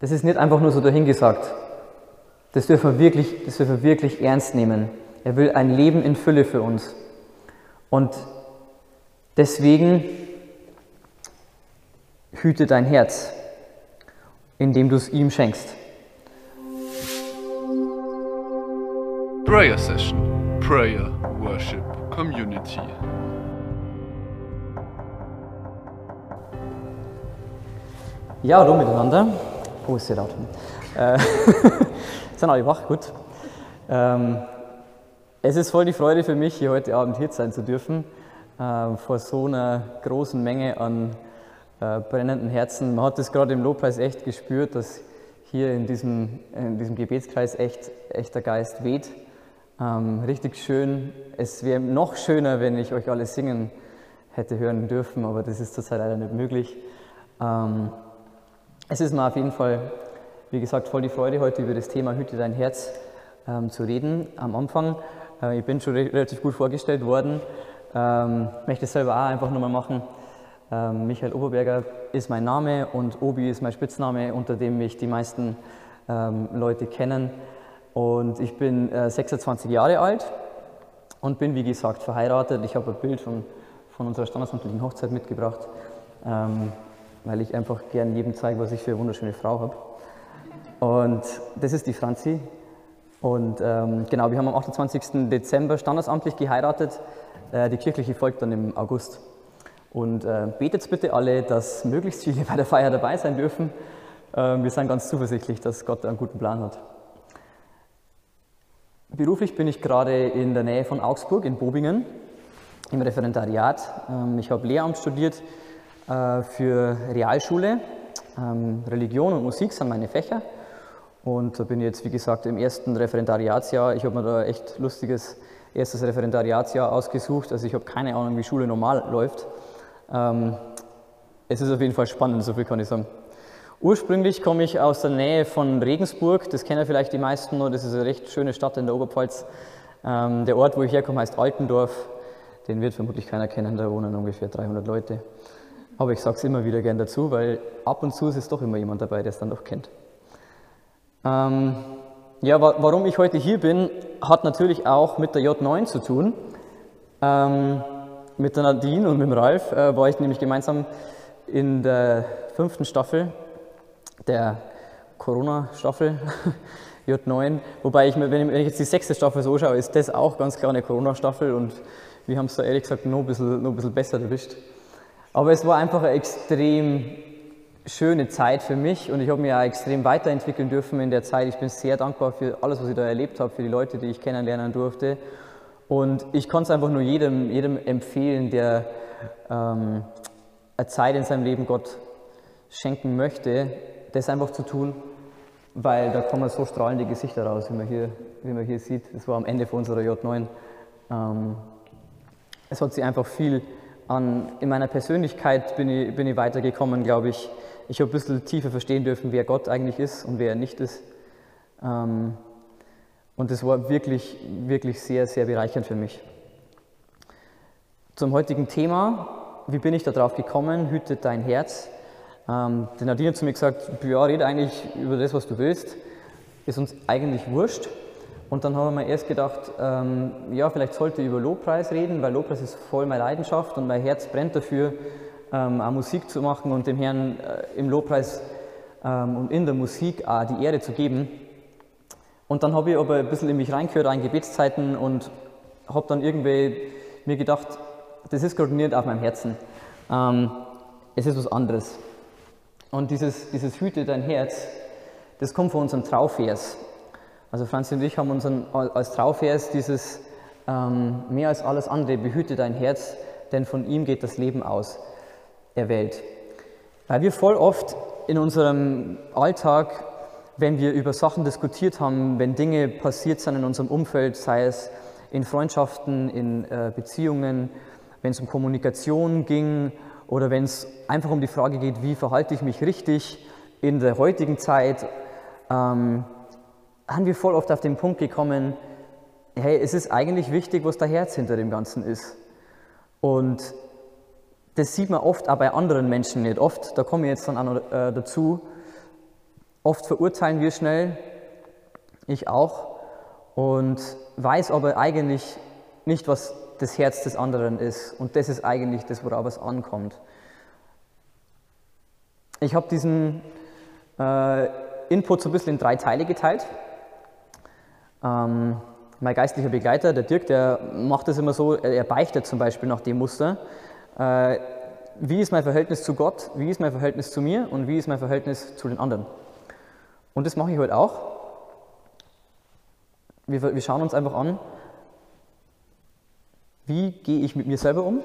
das ist nicht einfach nur so dahingesagt. Das dürfen wir wirklich, das dürfen wir wirklich ernst nehmen. Er will ein Leben in Fülle für uns. Und deswegen hüte dein Herz, indem du es ihm schenkst. Prayer Session, Prayer, Worship, Community. Ja, hallo miteinander. Oh, ist sehr laut. Sind alle wach? Gut. Ähm, es ist voll die Freude für mich, hier heute Abend hier sein zu dürfen, äh, vor so einer großen Menge an äh, brennenden Herzen. Man hat das gerade im Lobpreis echt gespürt, dass hier in diesem, in diesem Gebetskreis echt, echt der Geist weht. Ähm, richtig schön. Es wäre noch schöner, wenn ich euch alle singen hätte hören dürfen, aber das ist zurzeit leider nicht möglich. Ähm, es ist mir auf jeden Fall, wie gesagt, voll die Freude, heute über das Thema Hüte dein Herz ähm, zu reden. Am Anfang, äh, ich bin schon re relativ gut vorgestellt worden, ähm, möchte es selber auch einfach nochmal machen. Ähm, Michael Oberberger ist mein Name und Obi ist mein Spitzname, unter dem mich die meisten ähm, Leute kennen. Und ich bin äh, 26 Jahre alt und bin, wie gesagt, verheiratet. Ich habe ein Bild von, von unserer standesamtlichen Hochzeit mitgebracht, ähm, weil ich einfach gern jedem zeige, was ich für eine wunderschöne Frau habe. Und das ist die Franzi. Und ähm, genau, wir haben am 28. Dezember standesamtlich geheiratet. Äh, die kirchliche folgt dann im August. Und äh, betet bitte alle, dass möglichst viele bei der Feier dabei sein dürfen. Äh, wir sind ganz zuversichtlich, dass Gott einen guten Plan hat. Beruflich bin ich gerade in der Nähe von Augsburg in Bobingen im Referendariat. Ähm, ich habe Lehramt studiert äh, für Realschule. Ähm, Religion und Musik sind meine Fächer. Und da bin ich jetzt, wie gesagt, im ersten Referendariatsjahr. Ich habe mir da echt lustiges erstes Referendariatsjahr ausgesucht. Also ich habe keine Ahnung, wie Schule normal läuft. Ähm, es ist auf jeden Fall spannend, so viel kann ich sagen. Ursprünglich komme ich aus der Nähe von Regensburg, das kennen vielleicht die meisten nur, das ist eine recht schöne Stadt in der Oberpfalz. Ähm, der Ort, wo ich herkomme, heißt Altendorf, den wird vermutlich keiner kennen, da wohnen ungefähr 300 Leute. Aber ich sage es immer wieder gern dazu, weil ab und zu ist es doch immer jemand dabei, der es dann doch kennt. Ähm, ja, wa warum ich heute hier bin, hat natürlich auch mit der J9 zu tun. Ähm, mit der Nadine und mit dem Ralf äh, war ich nämlich gemeinsam in der fünften Staffel der Corona-Staffel J9. Wobei ich, wenn ich jetzt die sechste Staffel so schaue, ist das auch ganz klar eine Corona-Staffel und wir haben es da ehrlich gesagt noch ein, ein bisschen besser erwischt. Aber es war einfach eine extrem schöne Zeit für mich und ich habe mich auch extrem weiterentwickeln dürfen in der Zeit. Ich bin sehr dankbar für alles, was ich da erlebt habe, für die Leute, die ich kennenlernen durfte. Und ich kann es einfach nur jedem, jedem empfehlen, der ähm, eine Zeit in seinem Leben Gott schenken möchte, das einfach zu tun, weil da kommen so strahlende Gesichter raus, wie man hier, wie man hier sieht. Das war am Ende von unserer J9. Ähm, es hat sich einfach viel an, in meiner Persönlichkeit bin ich, bin ich weitergekommen, glaube ich. Ich habe ein bisschen tiefer verstehen dürfen, wer Gott eigentlich ist und wer er nicht ist. Ähm, und das war wirklich, wirklich sehr, sehr bereichernd für mich. Zum heutigen Thema, wie bin ich darauf gekommen, hütet dein Herz. Ähm, die Nadine hat zu mir gesagt, ja, rede eigentlich über das, was du willst, ist uns eigentlich wurscht. Und dann haben wir erst gedacht, ähm, ja, vielleicht sollte ich über Lobpreis reden, weil Lobpreis ist voll meine Leidenschaft und mein Herz brennt dafür, ähm, auch Musik zu machen und dem Herrn äh, im Lobpreis ähm, und in der Musik auch die Ehre zu geben. Und dann habe ich aber ein bisschen in mich reingehört, in Gebetszeiten und habe dann irgendwie mir gedacht, das ist nicht auf meinem Herzen. Ähm, es ist was anderes. Und dieses, dieses Hüte dein Herz, das kommt von unserem Trauvers. Also Franzi und ich haben unseren, als Trauvers dieses ähm, mehr als alles andere, behüte dein Herz, denn von ihm geht das Leben aus, erwählt. Weil wir voll oft in unserem Alltag, wenn wir über Sachen diskutiert haben, wenn Dinge passiert sind in unserem Umfeld, sei es in Freundschaften, in äh, Beziehungen, wenn es um Kommunikation ging oder wenn es einfach um die Frage geht, wie verhalte ich mich richtig in der heutigen Zeit, ähm, haben wir voll oft auf den Punkt gekommen, hey, es ist eigentlich wichtig, was der Herz hinter dem Ganzen ist. Und das sieht man oft auch bei anderen Menschen nicht. Oft, da komme ich jetzt dann auch noch, äh, dazu, Oft verurteilen wir schnell, ich auch, und weiß aber eigentlich nicht, was das Herz des anderen ist. Und das ist eigentlich das, worauf es ankommt. Ich habe diesen äh, Input so ein bisschen in drei Teile geteilt. Ähm, mein geistlicher Begleiter, der Dirk, der macht das immer so, er beichtet zum Beispiel nach dem Muster. Äh, wie ist mein Verhältnis zu Gott, wie ist mein Verhältnis zu mir und wie ist mein Verhältnis zu den anderen. Und das mache ich heute auch. Wir, wir schauen uns einfach an, wie gehe ich mit mir selber um,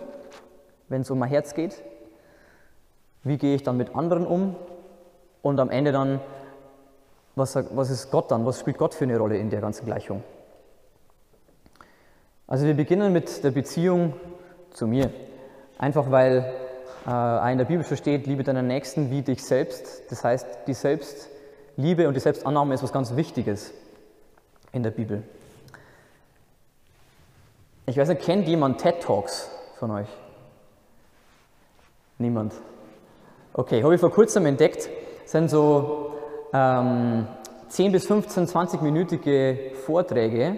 wenn es um mein Herz geht, wie gehe ich dann mit anderen um und am Ende dann, was, was ist Gott dann, was spielt Gott für eine Rolle in der ganzen Gleichung. Also wir beginnen mit der Beziehung zu mir. Einfach weil äh, in der Bibel steht, liebe deinen Nächsten wie dich selbst. Das heißt, die Selbstliebe und die Selbstannahme ist was ganz Wichtiges in der Bibel. Ich weiß nicht, kennt jemand TED Talks von euch? Niemand. Okay, habe ich vor kurzem entdeckt, sind so ähm, 10 bis 15, 20-minütige Vorträge,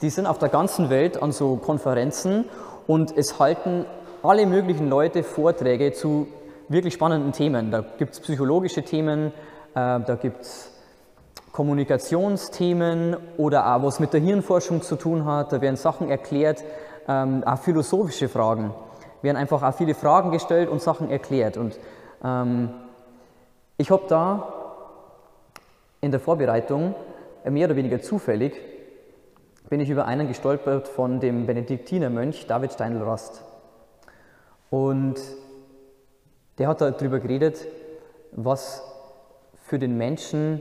die sind auf der ganzen Welt an so Konferenzen und es halten alle möglichen Leute Vorträge zu wirklich spannenden Themen. Da gibt es psychologische Themen, äh, da gibt es Kommunikationsthemen oder auch was mit der Hirnforschung zu tun hat. Da werden Sachen erklärt, ähm, auch philosophische Fragen. Werden einfach auch viele Fragen gestellt und Sachen erklärt. Und ähm, ich habe da in der Vorbereitung mehr oder weniger zufällig bin ich über einen gestolpert von dem Benediktinermönch David Steinl-Rast. Und der hat darüber geredet, was für den Menschen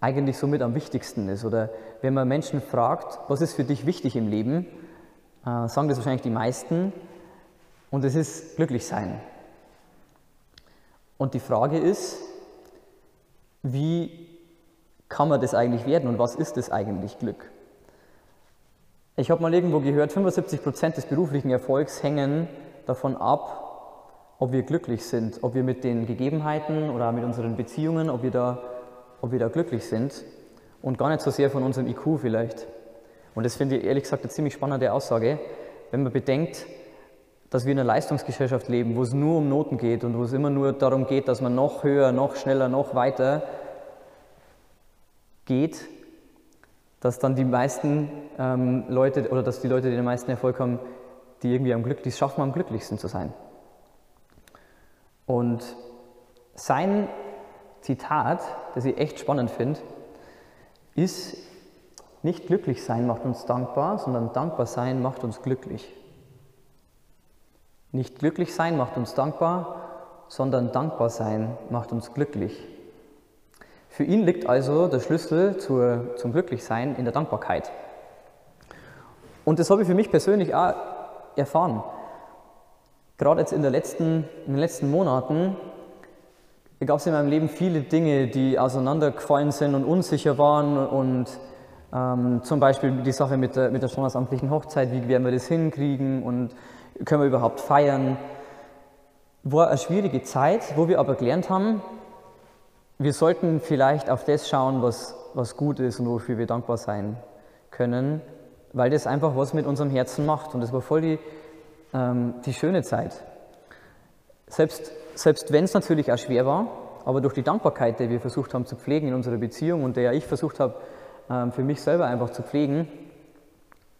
eigentlich somit am wichtigsten ist. Oder wenn man Menschen fragt, was ist für dich wichtig im Leben, äh, sagen das wahrscheinlich die meisten. Und es ist glücklich sein. Und die Frage ist, wie kann man das eigentlich werden und was ist das eigentlich Glück? Ich habe mal irgendwo gehört, 75 Prozent des beruflichen Erfolgs hängen davon ab, ob wir glücklich sind, ob wir mit den Gegebenheiten oder mit unseren Beziehungen, ob wir da, ob wir da glücklich sind und gar nicht so sehr von unserem IQ vielleicht. Und das finde ich ehrlich gesagt eine ziemlich spannende Aussage, wenn man bedenkt, dass wir in einer Leistungsgesellschaft leben, wo es nur um Noten geht und wo es immer nur darum geht, dass man noch höher, noch schneller, noch weiter geht, dass dann die meisten ähm, Leute oder dass die Leute, die den meisten Erfolg haben, die irgendwie am Glück, die es schaffen, am glücklichsten zu sein. Und sein Zitat, das ich echt spannend finde, ist, nicht glücklich sein macht uns dankbar, sondern dankbar sein macht uns glücklich. Nicht glücklich sein macht uns dankbar, sondern dankbar sein macht uns glücklich. Für ihn liegt also der Schlüssel zur, zum Glücklichsein in der Dankbarkeit. Und das habe ich für mich persönlich auch erfahren. Gerade jetzt in, letzten, in den letzten Monaten gab es in meinem Leben viele Dinge, die auseinandergefallen sind und unsicher waren. Und ähm, zum Beispiel die Sache mit der, mit der standesamtlichen Hochzeit, wie werden wir das hinkriegen und können wir überhaupt feiern. War eine schwierige Zeit, wo wir aber gelernt haben, wir sollten vielleicht auf das schauen, was, was gut ist und wofür wir dankbar sein können weil das einfach was mit unserem Herzen macht. Und das war voll die, ähm, die schöne Zeit. Selbst, selbst wenn es natürlich auch schwer war, aber durch die Dankbarkeit, die wir versucht haben zu pflegen in unserer Beziehung und der ich versucht habe, ähm, für mich selber einfach zu pflegen,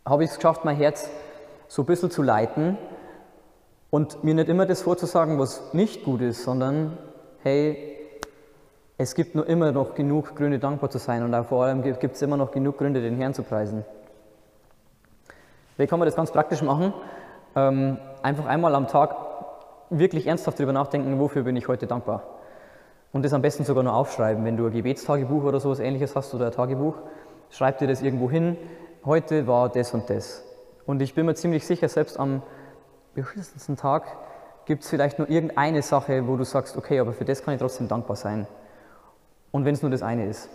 habe ich es geschafft, mein Herz so ein bisschen zu leiten und mir nicht immer das vorzusagen, was nicht gut ist, sondern hey, es gibt nur immer noch genug Gründe, dankbar zu sein und auch vor allem gibt es immer noch genug Gründe, den Herrn zu preisen. Wie kann man das ganz praktisch machen? Ähm, einfach einmal am Tag wirklich ernsthaft darüber nachdenken, wofür bin ich heute dankbar. Und das am besten sogar nur aufschreiben. Wenn du ein Gebetstagebuch oder sowas ähnliches hast oder ein Tagebuch, schreib dir das irgendwo hin. Heute war das und das. Und ich bin mir ziemlich sicher, selbst am beschissensten Tag gibt es vielleicht nur irgendeine Sache, wo du sagst, okay, aber für das kann ich trotzdem dankbar sein. Und wenn es nur das eine ist.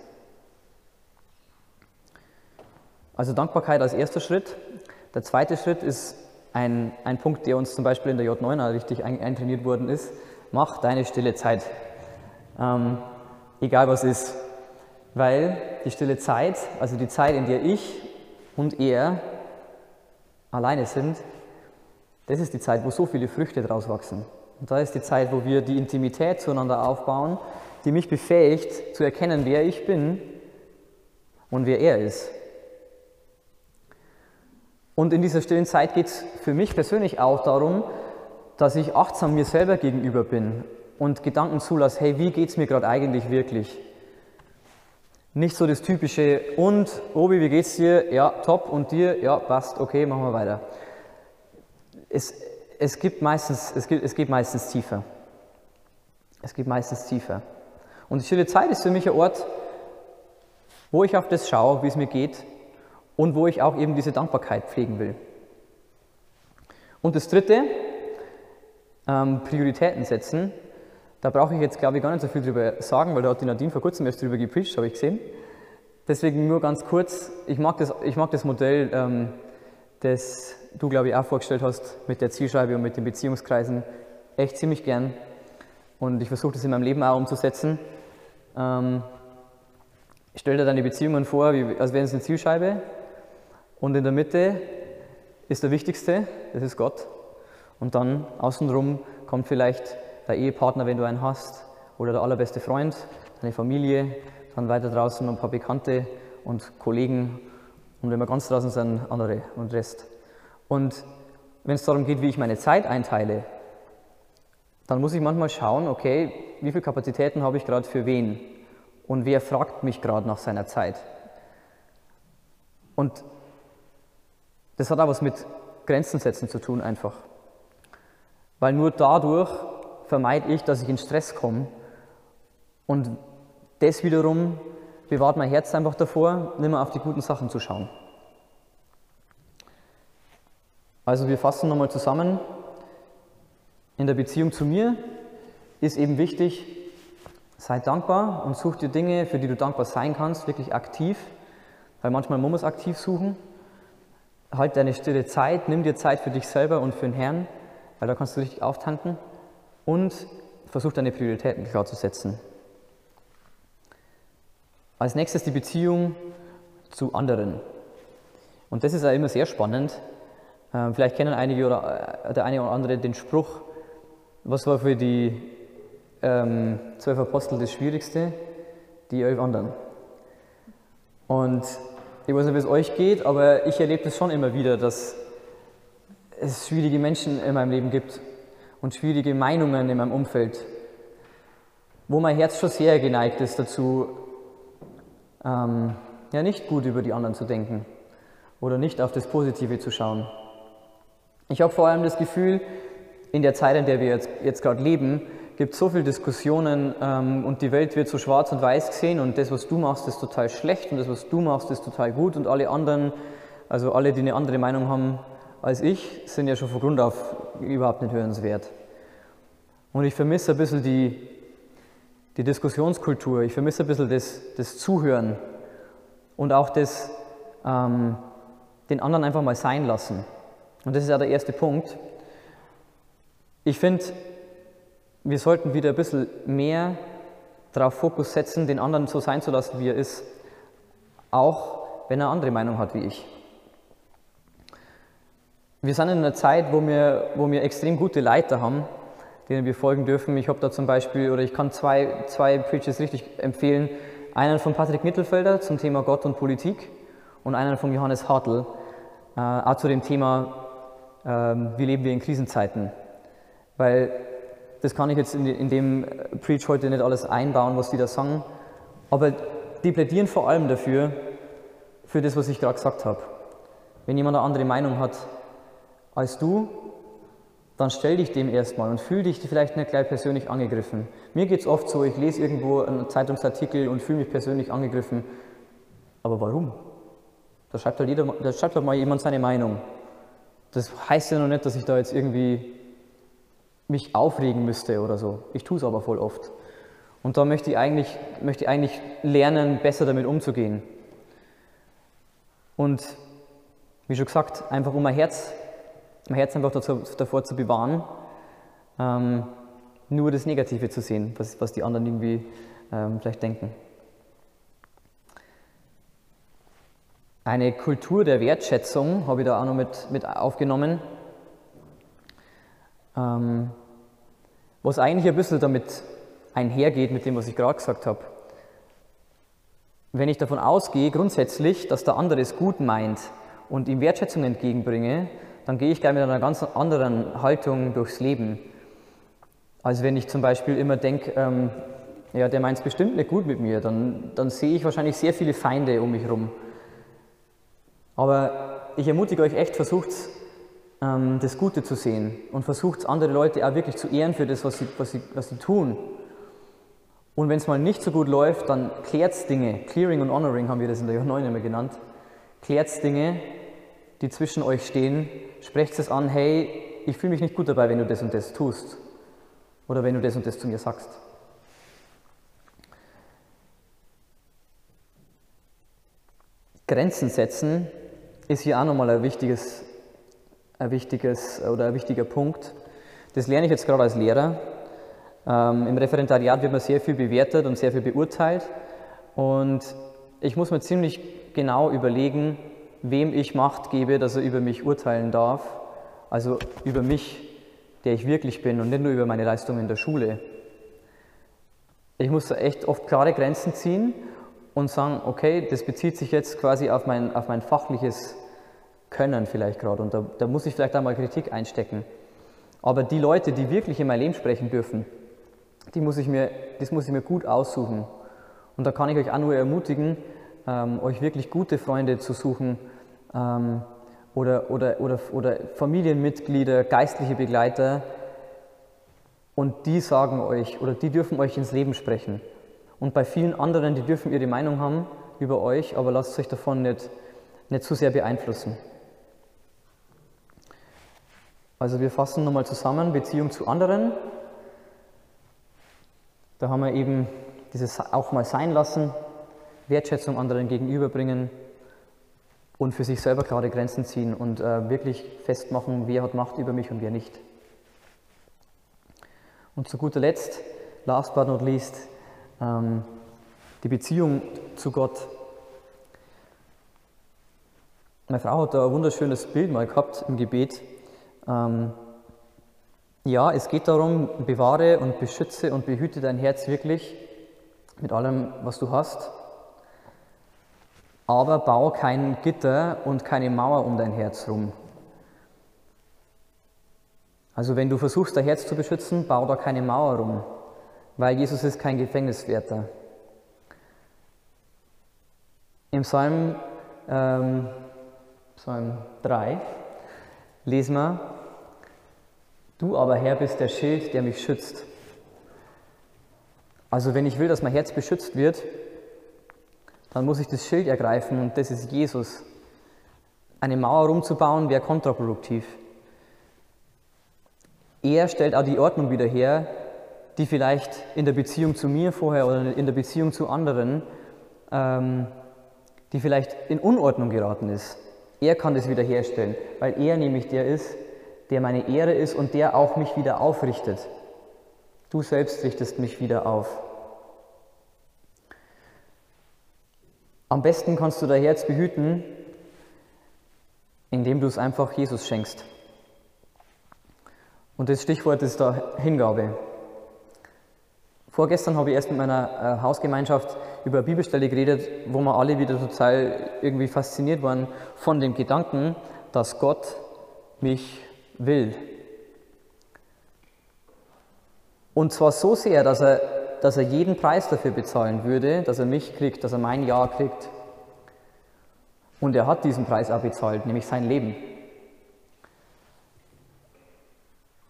Also Dankbarkeit als erster Schritt. Der zweite Schritt ist ein, ein Punkt, der uns zum Beispiel in der J9 richtig eintrainiert worden ist. Mach deine stille Zeit. Ähm, egal was ist. Weil die stille Zeit, also die Zeit, in der ich und er alleine sind, das ist die Zeit, wo so viele Früchte draus wachsen. Und da ist die Zeit, wo wir die Intimität zueinander aufbauen, die mich befähigt zu erkennen, wer ich bin und wer er ist. Und in dieser stillen Zeit geht es für mich persönlich auch darum, dass ich achtsam mir selber gegenüber bin und Gedanken zulasse, hey, wie geht es mir gerade eigentlich wirklich? Nicht so das typische, und Obi, wie geht's dir? Ja, top, und dir? Ja, passt, okay, machen wir weiter. Es, es, gibt meistens, es, gibt, es geht meistens tiefer. Es geht meistens tiefer. Und die stille Zeit ist für mich ein Ort, wo ich auf das schaue, wie es mir geht und wo ich auch eben diese Dankbarkeit pflegen will. Und das Dritte, ähm, Prioritäten setzen. Da brauche ich jetzt, glaube ich, gar nicht so viel drüber sagen, weil da hat die Nadine vor kurzem erst drüber gepreacht, habe ich gesehen. Deswegen nur ganz kurz, ich mag das, ich mag das Modell, ähm, das du, glaube ich, auch vorgestellt hast mit der Zielscheibe und mit den Beziehungskreisen, echt ziemlich gern. Und ich versuche das in meinem Leben auch umzusetzen. Ähm, stell dir deine Beziehungen vor, wie, als wären es eine Zielscheibe. Und in der Mitte ist der Wichtigste, das ist Gott. Und dann außenrum kommt vielleicht der Ehepartner, wenn du einen hast, oder der allerbeste Freund, deine Familie, dann weiter draußen ein paar Bekannte und Kollegen und wenn wir ganz draußen sind, andere und Rest. Und wenn es darum geht, wie ich meine Zeit einteile, dann muss ich manchmal schauen, okay, wie viele Kapazitäten habe ich gerade für wen und wer fragt mich gerade nach seiner Zeit. Und das hat auch was mit Grenzen setzen zu tun einfach. Weil nur dadurch vermeide ich, dass ich in Stress komme. Und das wiederum bewahrt mein Herz einfach davor, nicht mehr auf die guten Sachen zu schauen. Also wir fassen nochmal zusammen. In der Beziehung zu mir ist eben wichtig, sei dankbar und such dir Dinge, für die du dankbar sein kannst, wirklich aktiv, weil manchmal muss man es aktiv suchen. Halt deine stille Zeit, nimm dir Zeit für dich selber und für den Herrn weil da kannst du richtig auftanken und versuch deine Prioritäten klar zu setzen. Als nächstes die Beziehung zu anderen. Und das ist auch immer sehr spannend. Ähm, vielleicht kennen einige oder äh, der eine oder andere den Spruch, was war für die ähm, zwölf Apostel das Schwierigste? Die elf anderen. Und ich weiß nicht, wie es euch geht, aber ich erlebe das schon immer wieder, dass es schwierige Menschen in meinem Leben gibt und schwierige Meinungen in meinem Umfeld, wo mein Herz schon sehr geneigt ist dazu, ähm, ja nicht gut über die anderen zu denken oder nicht auf das Positive zu schauen. Ich habe vor allem das Gefühl, in der Zeit, in der wir jetzt, jetzt gerade leben, gibt es so viele Diskussionen ähm, und die Welt wird so schwarz und weiß gesehen und das, was du machst, ist total schlecht und das, was du machst, ist total gut und alle anderen, also alle, die eine andere Meinung haben, als ich, sind ja schon von Grund auf überhaupt nicht hörenswert. Und ich vermisse ein bisschen die, die Diskussionskultur, ich vermisse ein bisschen das, das Zuhören und auch das, ähm, den anderen einfach mal sein lassen. Und das ist ja der erste Punkt. Ich finde, wir sollten wieder ein bisschen mehr darauf Fokus setzen, den anderen so sein zu lassen, wie er ist, auch wenn er andere Meinung hat wie ich. Wir sind in einer Zeit, wo wir, wo wir extrem gute Leiter haben, denen wir folgen dürfen. Ich habe da zum Beispiel, oder ich kann zwei, zwei Preaches richtig empfehlen. Einen von Patrick Mittelfelder zum Thema Gott und Politik und einen von Johannes Hartl, äh, auch zu dem Thema, äh, wie leben wir in Krisenzeiten. Weil das kann ich jetzt in, in dem Preach heute nicht alles einbauen, was die da sagen, aber die plädieren vor allem dafür, für das, was ich gerade gesagt habe. Wenn jemand eine andere Meinung hat, als du, dann stell dich dem erstmal und fühl dich vielleicht nicht gleich persönlich angegriffen. Mir geht es oft so, ich lese irgendwo einen Zeitungsartikel und fühle mich persönlich angegriffen. Aber warum? Da schreibt, halt jeder, da schreibt halt mal jemand seine Meinung. Das heißt ja noch nicht, dass ich da jetzt irgendwie mich aufregen müsste oder so. Ich tue es aber voll oft. Und da möchte ich, eigentlich, möchte ich eigentlich lernen, besser damit umzugehen. Und wie schon gesagt, einfach um mein Herz mein Herz einfach dazu, davor zu bewahren, ähm, nur das Negative zu sehen, was, was die anderen irgendwie ähm, vielleicht denken. Eine Kultur der Wertschätzung habe ich da auch noch mit, mit aufgenommen, ähm, was eigentlich ein bisschen damit einhergeht mit dem, was ich gerade gesagt habe. Wenn ich davon ausgehe, grundsätzlich, dass der andere es gut meint und ihm Wertschätzung entgegenbringe, dann gehe ich gleich mit einer ganz anderen Haltung durchs Leben. Als wenn ich zum Beispiel immer denke, ähm, ja, der meint es bestimmt nicht gut mit mir, dann, dann sehe ich wahrscheinlich sehr viele Feinde um mich herum. Aber ich ermutige euch echt, versucht ähm, das Gute zu sehen und versucht andere Leute auch wirklich zu ehren für das, was sie, was sie, was sie tun. Und wenn es mal nicht so gut läuft, dann klärt Dinge. Clearing und Honoring haben wir das in der Jahr 9 immer genannt. Klärt Dinge, die zwischen euch stehen. Sprecht es an, hey, ich fühle mich nicht gut dabei, wenn du das und das tust. Oder wenn du das und das zu mir sagst. Grenzen setzen ist hier auch nochmal ein wichtiges, ein wichtiges oder ein wichtiger Punkt. Das lerne ich jetzt gerade als Lehrer. Ähm, Im Referendariat wird man sehr viel bewertet und sehr viel beurteilt. Und ich muss mir ziemlich genau überlegen, wem ich Macht gebe, dass er über mich urteilen darf. Also über mich, der ich wirklich bin und nicht nur über meine Leistungen in der Schule. Ich muss da echt oft klare Grenzen ziehen und sagen, okay, das bezieht sich jetzt quasi auf mein, auf mein fachliches Können vielleicht gerade und da, da muss ich vielleicht einmal Kritik einstecken. Aber die Leute, die wirklich in mein Leben sprechen dürfen, die muss ich mir, das muss ich mir gut aussuchen. Und da kann ich euch auch nur ermutigen, ähm, euch wirklich gute Freunde zu suchen ähm, oder, oder, oder, oder Familienmitglieder, geistliche Begleiter. Und die sagen euch oder die dürfen euch ins Leben sprechen. Und bei vielen anderen, die dürfen ihre Meinung haben über euch, aber lasst euch davon nicht, nicht zu sehr beeinflussen. Also wir fassen nochmal zusammen, Beziehung zu anderen. Da haben wir eben dieses auch mal sein lassen, Wertschätzung anderen gegenüberbringen und für sich selber klare Grenzen ziehen und äh, wirklich festmachen, wer hat Macht über mich und wer nicht. Und zu guter Letzt, last but not least, ähm, die Beziehung zu Gott. Meine Frau hat da ein wunderschönes Bild mal gehabt im Gebet. Ähm, ja, es geht darum, bewahre und beschütze und behüte dein Herz wirklich mit allem, was du hast. Aber bau kein Gitter und keine Mauer um dein Herz rum. Also wenn du versuchst, dein Herz zu beschützen, bau da keine Mauer rum weil Jesus ist kein Gefängniswärter. Im Psalm, ähm, Psalm 3 lesen wir, Du aber Herr bist der Schild, der mich schützt. Also wenn ich will, dass mein Herz beschützt wird, dann muss ich das Schild ergreifen und das ist Jesus. Eine Mauer rumzubauen wäre kontraproduktiv. Er stellt auch die Ordnung wieder her, die vielleicht in der Beziehung zu mir vorher oder in der Beziehung zu anderen, ähm, die vielleicht in Unordnung geraten ist. Er kann das wiederherstellen, weil er nämlich der ist, der meine Ehre ist und der auch mich wieder aufrichtet. Du selbst richtest mich wieder auf. Am besten kannst du dein Herz behüten, indem du es einfach Jesus schenkst. Und das Stichwort ist da Hingabe. Vorgestern habe ich erst mit meiner äh, Hausgemeinschaft über eine Bibelstelle geredet, wo wir alle wieder total irgendwie fasziniert waren von dem Gedanken, dass Gott mich will. Und zwar so sehr, dass er, dass er jeden Preis dafür bezahlen würde, dass er mich kriegt, dass er mein Ja kriegt. Und er hat diesen Preis auch bezahlt, nämlich sein Leben.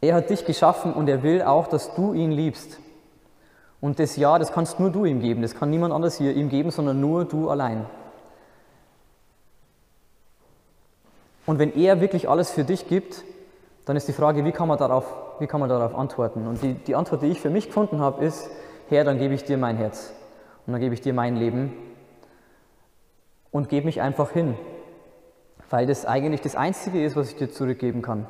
Er hat dich geschaffen und er will auch, dass du ihn liebst. Und das Ja, das kannst nur du ihm geben, das kann niemand anders hier ihm geben, sondern nur du allein. Und wenn er wirklich alles für dich gibt, dann ist die Frage, wie kann man darauf, wie kann man darauf antworten? Und die, die Antwort, die ich für mich gefunden habe, ist, Herr, dann gebe ich dir mein Herz und dann gebe ich dir mein Leben und gebe mich einfach hin, weil das eigentlich das Einzige ist, was ich dir zurückgeben kann.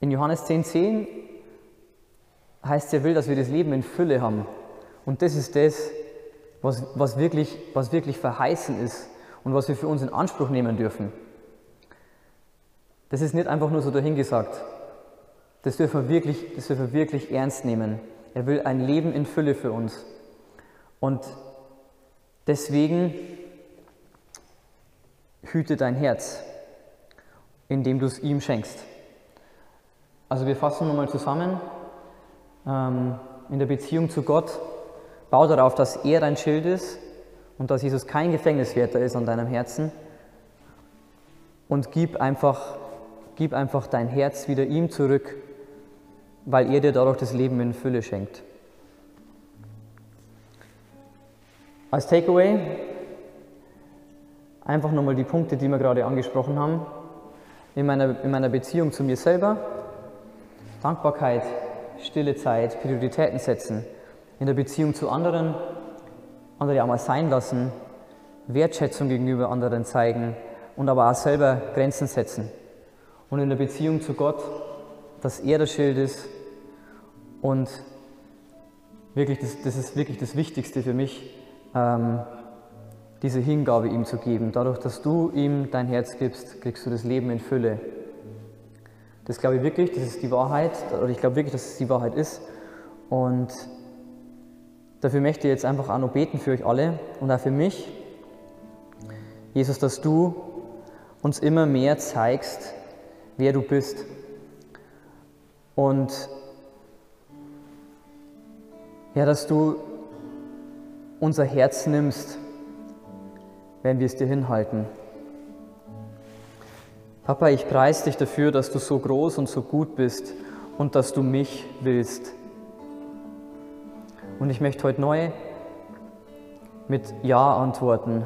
In Johannes 10,10 10 heißt, er will, dass wir das Leben in Fülle haben. Und das ist das, was, was, wirklich, was wirklich verheißen ist und was wir für uns in Anspruch nehmen dürfen. Das ist nicht einfach nur so dahingesagt. Das dürfen wir wirklich, das dürfen wir wirklich ernst nehmen. Er will ein Leben in Fülle für uns. Und deswegen hüte dein Herz, indem du es ihm schenkst. Also wir fassen nochmal zusammen. Ähm, in der Beziehung zu Gott, bau darauf, dass er dein Schild ist und dass Jesus kein Gefängniswärter ist an deinem Herzen. Und gib einfach, gib einfach dein Herz wieder ihm zurück, weil er dir dadurch das Leben in Fülle schenkt. Als Takeaway einfach nochmal die Punkte, die wir gerade angesprochen haben. In meiner, in meiner Beziehung zu mir selber, Dankbarkeit, stille Zeit, Prioritäten setzen. In der Beziehung zu anderen, andere auch mal sein lassen, Wertschätzung gegenüber anderen zeigen und aber auch selber Grenzen setzen. Und in der Beziehung zu Gott, dass er das Schild ist und wirklich, das, das ist wirklich das Wichtigste für mich, ähm, diese Hingabe ihm zu geben. Dadurch, dass du ihm dein Herz gibst, kriegst du das Leben in Fülle. Das glaube ich wirklich, das ist die Wahrheit, oder ich glaube wirklich, dass es die Wahrheit ist. Und dafür möchte ich jetzt einfach auch noch beten für euch alle und auch für mich. Jesus, dass du uns immer mehr zeigst, wer du bist. Und ja, dass du unser Herz nimmst, wenn wir es dir hinhalten. Papa, ich preise dich dafür, dass du so groß und so gut bist und dass du mich willst. Und ich möchte heute neu mit Ja antworten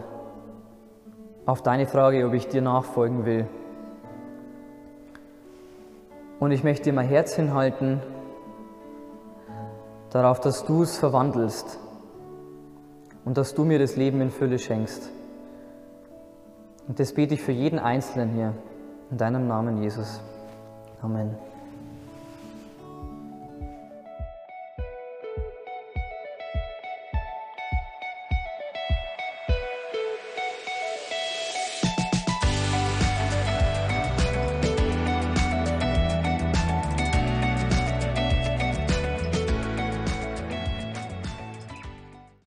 auf deine Frage, ob ich dir nachfolgen will. Und ich möchte dir mein Herz hinhalten, darauf, dass du es verwandelst und dass du mir das Leben in Fülle schenkst. Und das bete ich für jeden Einzelnen hier. In deinem Namen, Jesus. Amen.